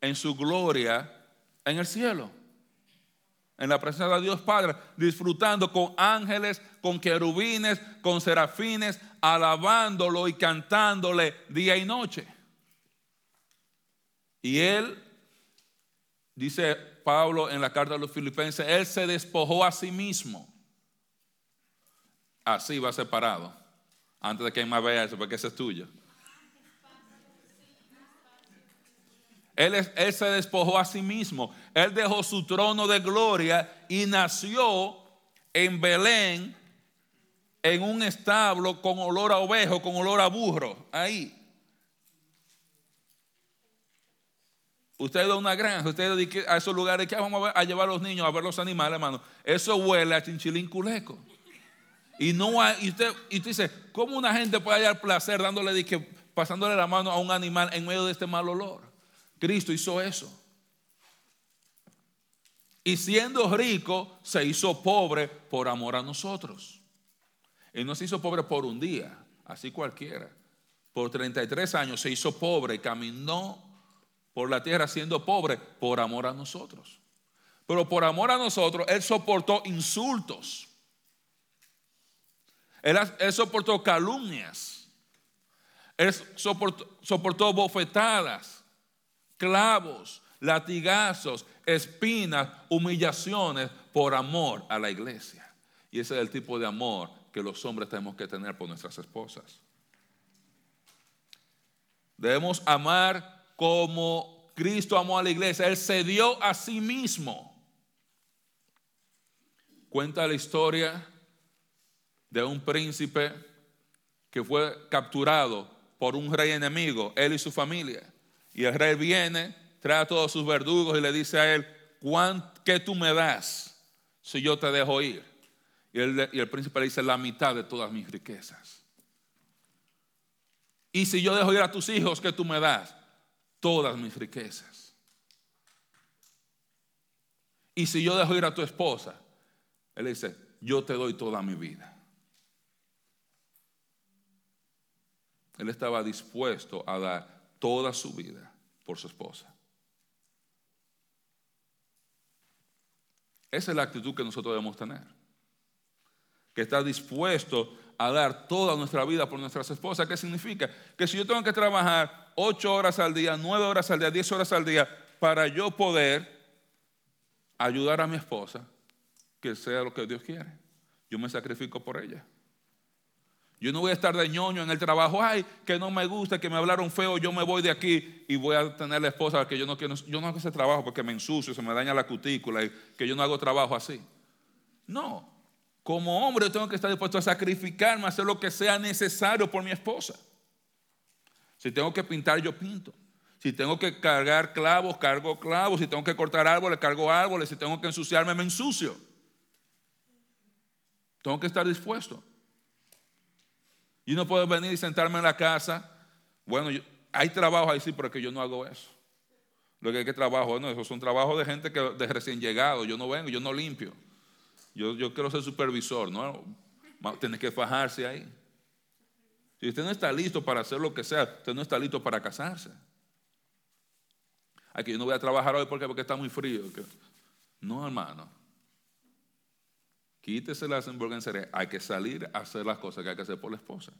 en su gloria en el cielo, en la presencia de Dios Padre, disfrutando con ángeles, con querubines, con serafines, alabándolo y cantándole día y noche. Y él, dice Pablo en la carta de los filipenses, él se despojó a sí mismo. Así va separado. Antes de que más vea eso, porque ese es tuyo. Él, se despojó a sí mismo. Él dejó su trono de gloria y nació en Belén en un establo con olor a ovejo, con olor a burro. Ahí. Usted da una granja, usted a esos lugares que vamos a, llevar a los niños a ver los animales, hermano. Eso huele a chinchilín culeco. Y no hay, y usted, y dice, ¿cómo una gente puede hallar placer dándole, pasándole la mano a un animal en medio de este mal olor? Cristo hizo eso. Y siendo rico, se hizo pobre por amor a nosotros. Él no se hizo pobre por un día, así cualquiera. Por 33 años se hizo pobre y caminó por la tierra siendo pobre por amor a nosotros. Pero por amor a nosotros, Él soportó insultos. Él, soportó calumnias. Él soportó, soportó bofetadas clavos, latigazos, espinas, humillaciones por amor a la iglesia. Y ese es el tipo de amor que los hombres tenemos que tener por nuestras esposas. Debemos amar como Cristo amó a la iglesia. Él se dio a sí mismo. Cuenta la historia de un príncipe que fue capturado por un rey enemigo, él y su familia. Y el rey viene, trae a todos sus verdugos y le dice a él, ¿qué tú me das si yo te dejo ir? Y el, y el príncipe le dice, la mitad de todas mis riquezas. Y si yo dejo ir a tus hijos, ¿qué tú me das? Todas mis riquezas. Y si yo dejo ir a tu esposa, él dice, yo te doy toda mi vida. Él estaba dispuesto a dar toda su vida por su esposa. Esa es la actitud que nosotros debemos tener. Que está dispuesto a dar toda nuestra vida por nuestras esposas. ¿Qué significa? Que si yo tengo que trabajar ocho horas al día, nueve horas al día, diez horas al día, para yo poder ayudar a mi esposa, que sea lo que Dios quiere, yo me sacrifico por ella. Yo no voy a estar de ñoño en el trabajo, ay, que no me gusta, que me hablaron feo, yo me voy de aquí y voy a tener la esposa que yo no quiero, yo no hago ese trabajo porque me ensucio, se me daña la cutícula y que yo no hago trabajo así. No, como hombre yo tengo que estar dispuesto a sacrificarme, a hacer lo que sea necesario por mi esposa. Si tengo que pintar, yo pinto. Si tengo que cargar clavos, cargo clavos. Si tengo que cortar árboles, cargo árboles. Si tengo que ensuciarme, me ensucio. Tengo que estar dispuesto. Y no puedo venir y sentarme en la casa. Bueno, hay trabajo ahí sí, pero que yo no hago eso. Lo que hay que trabajo, no, esos son trabajos de gente que de recién llegado. Yo no vengo, yo no limpio. Yo, yo quiero ser supervisor, ¿no? Tienes que fajarse ahí. Si usted no está listo para hacer lo que sea, usted no está listo para casarse. Aquí yo no voy a trabajar hoy porque, porque está muy frío. No, hermano. Quítese la hamburguesería. Hay que salir a hacer las cosas que hay que hacer por la esposa.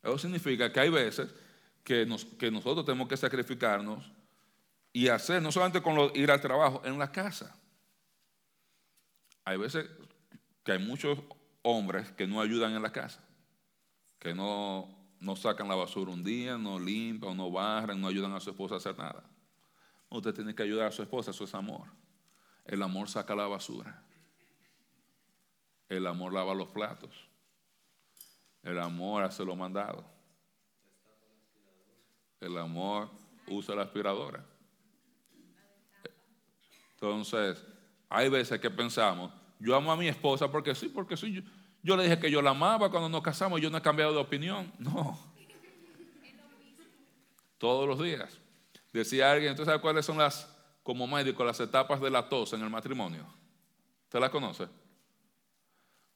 Eso significa que hay veces que, que nosotros tenemos que sacrificarnos y hacer, no solamente con ir al trabajo, en la casa. Hay veces que hay muchos hombres que no ayudan en la casa, que no, no sacan la basura un día, no limpian, no barran, no ayudan a su esposa a hacer nada. Usted tiene que ayudar a su esposa, eso es amor. El amor saca la basura. El amor lava los platos. El amor hace lo mandado. El amor usa la aspiradora. Entonces, hay veces que pensamos, yo amo a mi esposa porque sí, porque sí. Yo, le dije que yo la amaba cuando nos casamos, yo no he cambiado de opinión. No. Todos los días. Decía alguien, ¿entonces sabe cuáles son las, como médico, las etapas de la tos en el matrimonio? ¿Usted la conoce?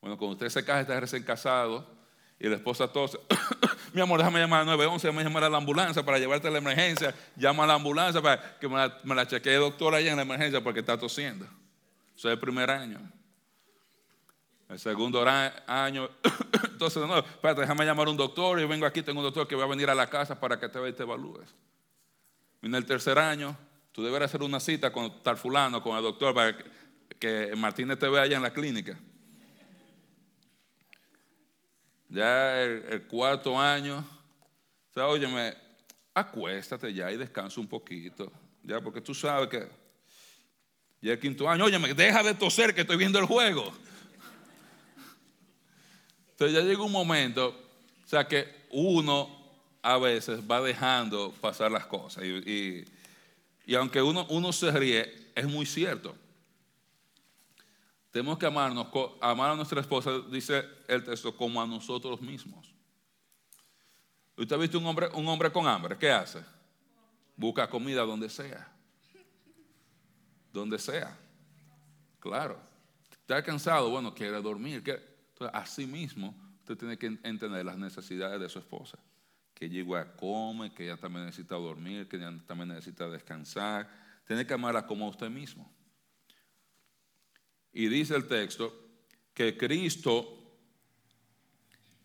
Bueno, cuando usted se casa, está recién casado y la esposa tose, mi amor, déjame llamar al 911, déjame llamar a la ambulancia para llevarte a la emergencia, llama a la ambulancia para que me la, chequee doctor allá en la emergencia porque está tosiendo. Eso es el primer año. El segundo año, entonces, no, espérate, déjame llamar a un doctor. Yo vengo aquí, tengo un doctor que va a venir a la casa para que te te evalúes. En el tercer año, tú deberás hacer una cita con tal fulano, con el doctor, para que, Martínez te vea allá en la clínica. Ya el, cuarto año, o sea, óyeme, acuéstate ya y descansa un poquito. Ya, porque tú sabes que ya el quinto año, óyeme, deja de toser que estoy viendo el juego. Entonces ya llega un momento, o sea que uno a veces va dejando pasar las cosas. Y, aunque uno, uno se ríe, es muy cierto. Tenemos que amarnos, amar a nuestra esposa, dice el texto, como a nosotros mismos. ¿Usted ha visto un hombre, un hombre con hambre? ¿Qué hace? Busca comida donde sea. Donde sea. Claro. Está cansado, bueno, quiere dormir. Entonces, así mismo, usted tiene que entender las necesidades de su esposa. Que ella igual come, que ella también necesita dormir, que ella también necesita descansar. Tiene que amarla como a usted mismo. Y dice el texto que Cristo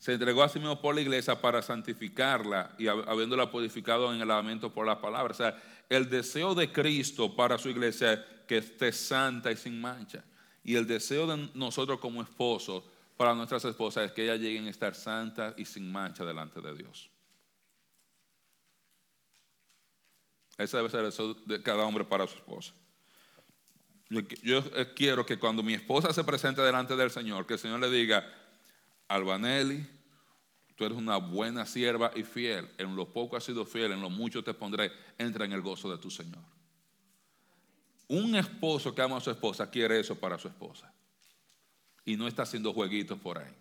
se entregó a sí mismo por la iglesia para santificarla y habiéndola purificado en el lavamiento por la palabra. O sea, el deseo de Cristo para su iglesia es que esté santa y sin mancha. Y el deseo de nosotros como esposos para nuestras esposas es que ellas lleguen a estar santas y sin mancha delante de Dios. Ese debe ser deseo de cada hombre para su esposa. Yo, quiero que cuando mi esposa se presente delante del Señor, que el Señor le diga, Albanelli, tú eres una buena sierva y fiel. En lo poco has sido fiel, en lo mucho te pondré. Entra en el gozo de tu Señor. Un esposo que ama a su esposa quiere eso para su esposa y no está haciendo jueguitos por ahí.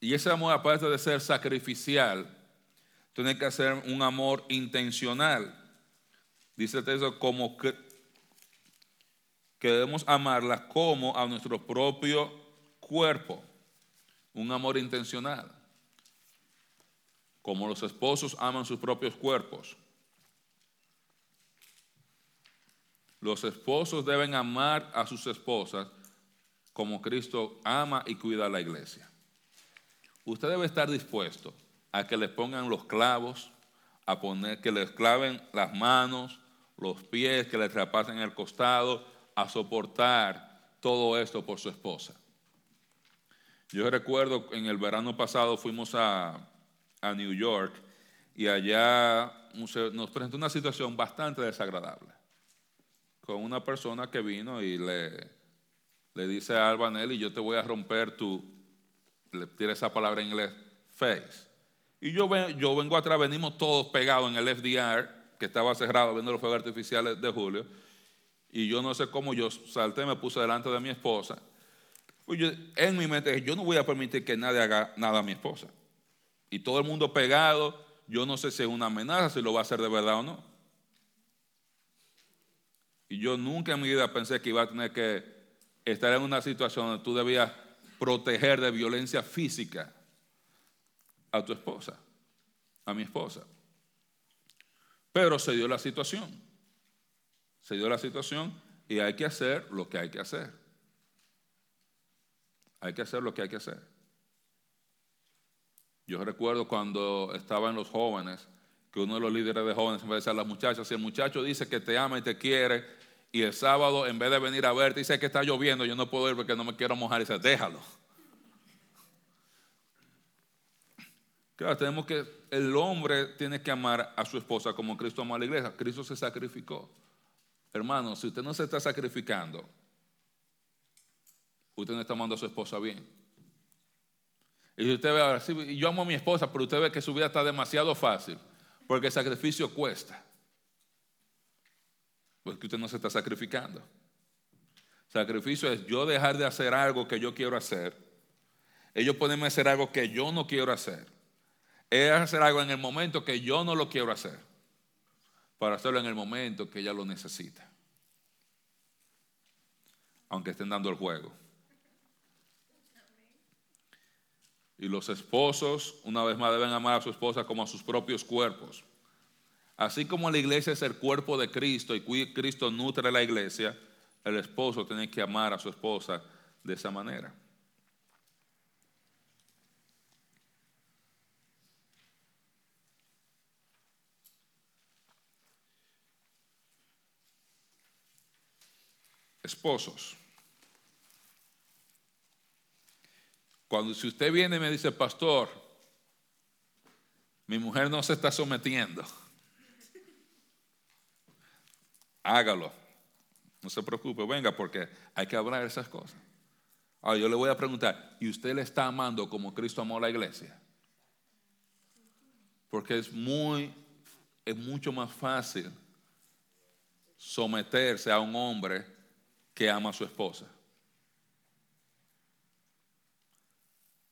Y ese amor, aparte de ser sacrificial, tiene que ser un amor intencional. Dice el texto, como que, que debemos amarla como a nuestro propio cuerpo. Un amor intencional. Como los esposos aman sus propios cuerpos. Los esposos deben amar a sus esposas como Cristo ama y cuida a la iglesia. Usted debe estar dispuesto a que le pongan los clavos, a poner que les claven las manos, los pies, que le trapasen el costado, a soportar todo esto por su esposa. Yo recuerdo en el verano pasado fuimos a, a New York y allá nos presentó una situación bastante desagradable con una persona que vino y le, le dice a Albanelli, yo te voy a romper tu, le tira esa palabra en inglés, face. Y yo, yo vengo atrás, venimos todos pegados en el FDR, que estaba cerrado viendo los fuegos artificiales de julio. Y yo no sé cómo yo salté, me puse delante de mi esposa. Pues en mi mente, yo no voy a permitir que nadie haga nada a mi esposa. Y todo el mundo pegado, yo no sé si es una amenaza, si lo va a hacer de verdad o no. Y yo nunca en mi vida pensé que iba a tener que estar en una situación donde tú debías proteger de violencia física a tu esposa, a mi esposa. Pero se dio la situación. Se dio la situación y hay que hacer lo que hay que hacer. Hay que hacer lo que hay que hacer. Yo recuerdo cuando estaba en los jóvenes, que uno de los líderes de jóvenes me decía a las muchachas, si el muchacho dice que te ama y te quiere, y el sábado en vez de venir a verte dice que está lloviendo, yo no puedo ir porque no me quiero mojar, y dice, déjalo. Claro, tenemos que, el hombre tiene que amar a su esposa como Cristo amó a la iglesia. Cristo se sacrificó. Hermano, si usted no se está sacrificando, usted no está amando a su esposa bien. Y usted ve ahora, sí, yo amo a mi esposa, pero usted ve que su vida está demasiado fácil, porque el sacrificio cuesta. Porque usted no se está sacrificando. Sacrificio es yo dejar de hacer algo que yo quiero hacer. Ellos pueden hacer algo que yo no quiero hacer es hacer algo en el momento que yo no lo quiero hacer, para hacerlo en el momento que ella lo necesita. Aunque estén dando el juego. Y los esposos, una vez más, deben amar a su esposa como a sus propios cuerpos. Así como la iglesia es el cuerpo de Cristo y Cristo nutre a la iglesia, el esposo tiene que amar a su esposa de esa manera. esposos. Cuando si usted viene y me dice, pastor, mi mujer no se está sometiendo, hágalo. No se preocupe, venga, porque hay que hablar de esas cosas. Ahora yo le voy a preguntar, ¿y usted le está amando como Cristo amó a la iglesia? Porque es muy, es mucho más fácil someterse a un hombre que ama a su esposa.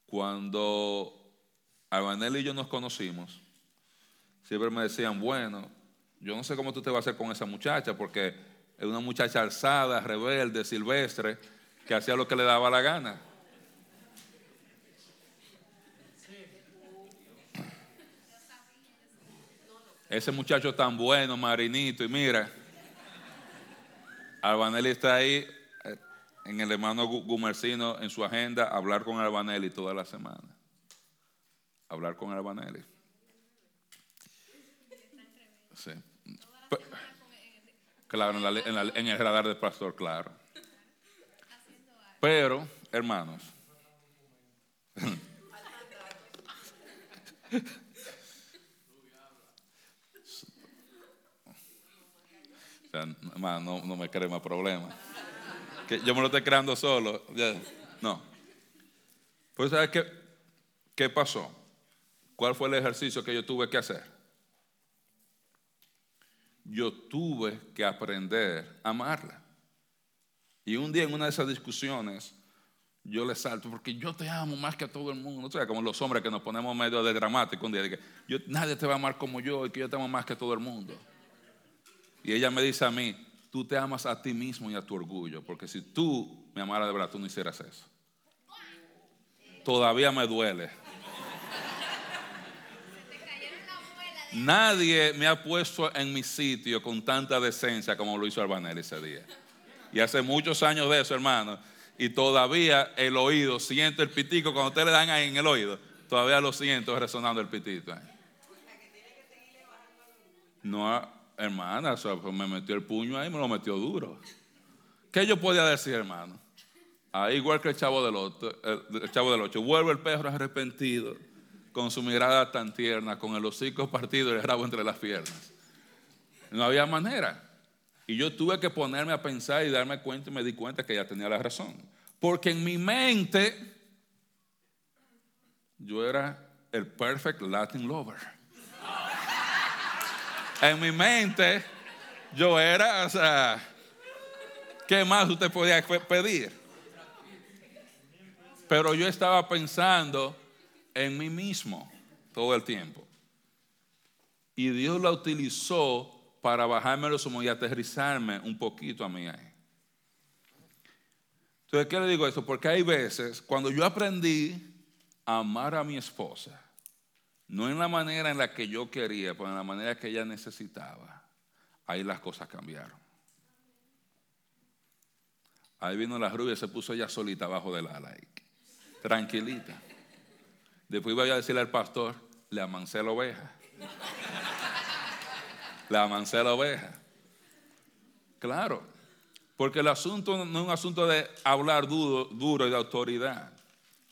Cuando Albanel y yo nos conocimos, siempre me decían, bueno, yo no sé cómo tú te vas a hacer con esa muchacha, porque es una muchacha alzada, rebelde, silvestre, que hacía lo que le daba la gana. Ese muchacho tan bueno, marinito, y mira, Albanelli está ahí eh, en el hermano Gumercino en su agenda, hablar con Albanelli toda la semana. Hablar con Albanelli. Sí. Claro, en, el radar del pastor, claro. Pero, hermanos, no, no me cree más problema. Yo me lo estoy creando solo. No. Pues, ¿sabes qué, qué pasó? ¿Cuál fue el ejercicio que yo tuve que hacer? Yo tuve que aprender a amarla. Y un día en una de esas discusiones, yo le salto, porque yo te amo más que a todo el mundo. O sea, como los hombres que nos ponemos medio de dramático un día, nadie te va a amar como yo y que yo te amo más que todo el mundo. Y ella me dice a mí, tú te amas a ti mismo y a tu orgullo, porque si tú me amaras de verdad, tú no hicieras eso. Todavía me duele. Nadie me ha puesto en mi sitio con tanta decencia como lo hizo Albanel ese día. Y hace muchos años de eso, hermano. Y todavía el oído, siento el pitico, cuando ustedes le dan ahí en el oído, todavía lo siento resonando el pitito. No, hermana, pues me metió el puño ahí, me lo metió duro. ¿Qué yo podía decir, hermano? Ahí igual que el chavo del ocho, el chavo del ocho, vuelve el perro arrepentido, con su mirada tan tierna, con el hocico partido y el rabo entre las piernas. No había manera. Y yo tuve que ponerme a pensar y darme cuenta y me di cuenta que ella tenía la razón. Porque en mi mente yo era el perfect Latin lover en mi mente yo era, o sea, ¿qué más usted podía pedir? Pero yo estaba pensando en mí mismo todo el tiempo. Y Dios la utilizó para bajarme los humos y aterrizarme un poquito a mí ahí. Entonces, ¿qué le digo esto? Porque hay veces, cuando yo aprendí a amar a mi esposa, no en la manera en la que yo quería, pero en la manera que ella necesitaba, ahí las cosas cambiaron. Ahí vino la rubia se puso ella solita abajo del ala, tranquilita. Después iba a decirle al pastor, le amancé la oveja. Le amancé la oveja. Claro, porque el asunto no es un asunto de hablar duro, duro y de autoridad,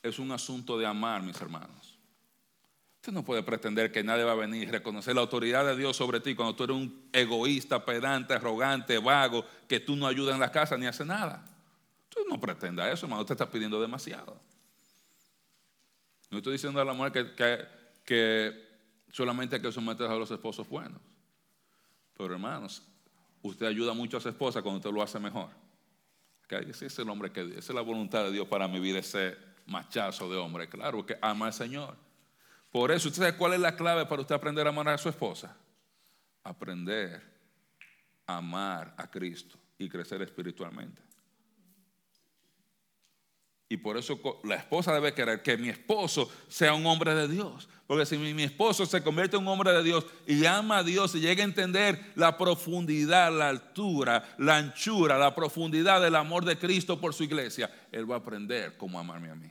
es un asunto de amar, mis hermanos. Usted no puede pretender que nadie va a venir y reconocer la autoridad de Dios sobre ti cuando tú eres un egoísta, pedante, arrogante, vago, que tú no ayudas en la casa ni haces nada. Tú no pretenda eso, hermano, usted está pidiendo demasiado. No estoy diciendo a la mujer que, que, solamente hay que someterse a los esposos buenos. Pero hermanos, usted ayuda mucho a su esposa cuando usted lo hace mejor. Ese es el hombre que esa es la voluntad de Dios para mi vida, ese machazo de hombre. Claro, que ama al Señor. Por eso, ¿usted sabe cuál es la clave para usted aprender a amar a su esposa? Aprender a amar a Cristo y crecer espiritualmente. Y por eso la esposa debe querer que mi esposo sea un hombre de Dios. Porque si mi, esposo se convierte en un hombre de Dios y ama a Dios y llega a entender la profundidad, la altura, la anchura, la profundidad del amor de Cristo por su iglesia, él va a aprender cómo amarme a mí.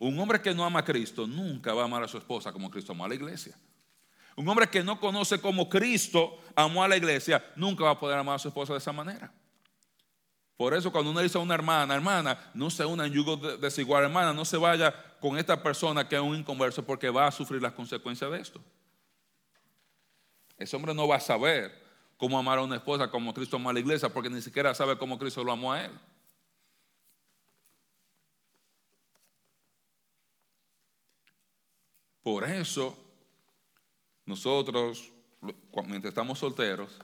Un hombre que no ama a Cristo nunca va a amar a su esposa como Cristo amó a la iglesia. Un hombre que no conoce cómo Cristo amó a la iglesia nunca va a poder amar a su esposa de esa manera. Por eso cuando uno dice a una hermana, hermana, no se una en yugo desigual, hermana, no se vaya con esta persona que es un inconverso porque va a sufrir las consecuencias de esto. Ese hombre no va a saber cómo amar a una esposa como Cristo amó a la iglesia porque ni siquiera sabe cómo Cristo lo amó a él. Por eso, nosotros, mientras estamos solteros,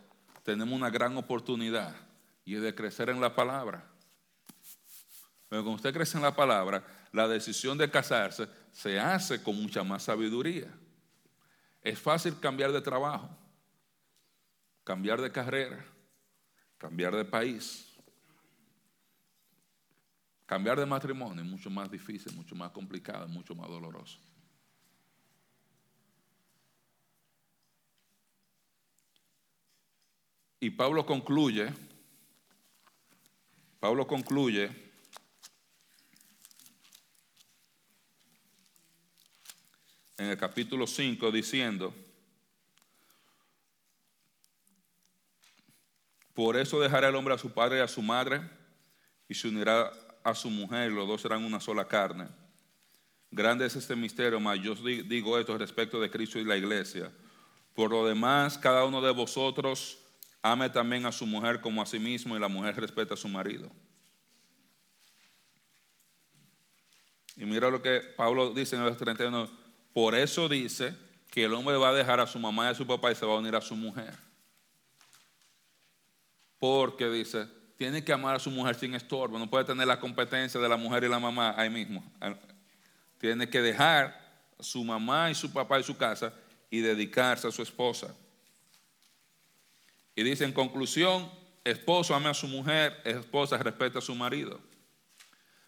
tenemos una gran oportunidad y de crecer en la palabra. Pero cuando usted crece en la palabra, la decisión de casarse se hace con mucha más sabiduría. Es fácil cambiar de trabajo, cambiar de carrera, cambiar de país. Cambiar de matrimonio es mucho más difícil, mucho más complicado, mucho más doloroso. Y Pablo concluye Pablo concluye en el capítulo 5 diciendo, por eso dejará el hombre a su padre y a su madre y se unirá a su mujer los dos serán una sola carne. Grande es este misterio, mas yo digo esto respecto de Cristo y la iglesia. Por lo demás, cada uno de vosotros Ame también a su mujer como a sí mismo y la mujer respeta a su marido. Y mira lo que Pablo dice en el 31. Por eso dice que el hombre va a dejar a su mamá y a su papá y se va a unir a su mujer. Porque dice, tiene que amar a su mujer sin estorbo. No puede tener la competencia de la mujer y la mamá ahí mismo. Tiene que dejar a su mamá y su papá y su casa y dedicarse a su esposa. Y dice en conclusión, esposo ame a su mujer, esposa respeta a su marido.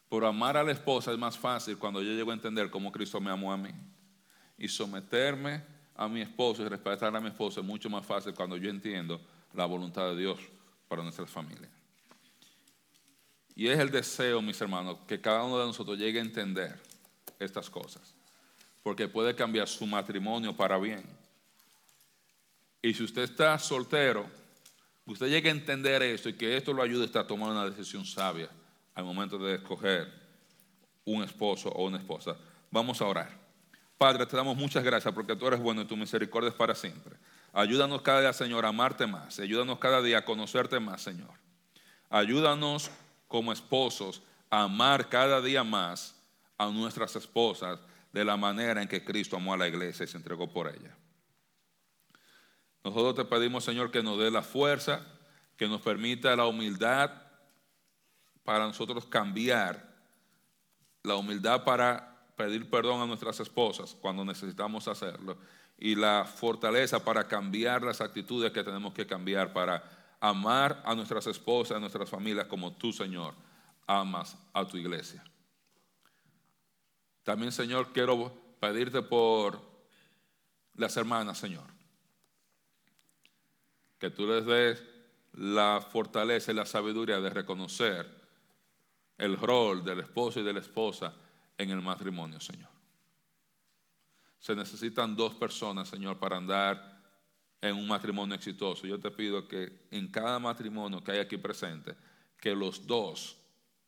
Pero amar a la esposa es más fácil cuando yo llego a entender cómo Cristo me amó a mí. Y someterme a mi esposo y respetar a mi esposa es mucho más fácil cuando yo entiendo la voluntad de Dios para nuestras familias. Y es el deseo, mis hermanos, que cada uno de nosotros llegue a entender estas cosas. Porque puede cambiar su matrimonio para bien. Y si usted está soltero, usted llegue a entender esto y que esto lo ayude a tomar una decisión sabia al momento de escoger un esposo o una esposa. Vamos a orar. Padre, te damos muchas gracias porque tú eres bueno y tu misericordia es para siempre. Ayúdanos cada día, Señor, a amarte más. Ayúdanos cada día a conocerte más, Señor. Ayúdanos como esposos a amar cada día más a nuestras esposas de la manera en que Cristo amó a la iglesia y se entregó por ella. Nosotros te pedimos, Señor, que nos dé la fuerza, que nos permita la humildad para nosotros cambiar, la humildad para pedir perdón a nuestras esposas cuando necesitamos hacerlo y la fortaleza para cambiar las actitudes que tenemos que cambiar para amar a nuestras esposas, a nuestras familias como tú, Señor, amas a tu iglesia. También, Señor, quiero pedirte por las hermanas, Señor, que tú les des la fortaleza y la sabiduría de reconocer el rol del esposo y de la esposa en el matrimonio, Señor. Se necesitan dos personas, Señor, para andar en un matrimonio exitoso. Yo te pido que en cada matrimonio que hay aquí presente, que los dos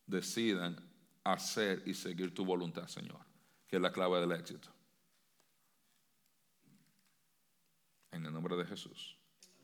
decidan hacer y seguir tu voluntad, Señor, que es la clave del éxito. En el nombre de Jesús.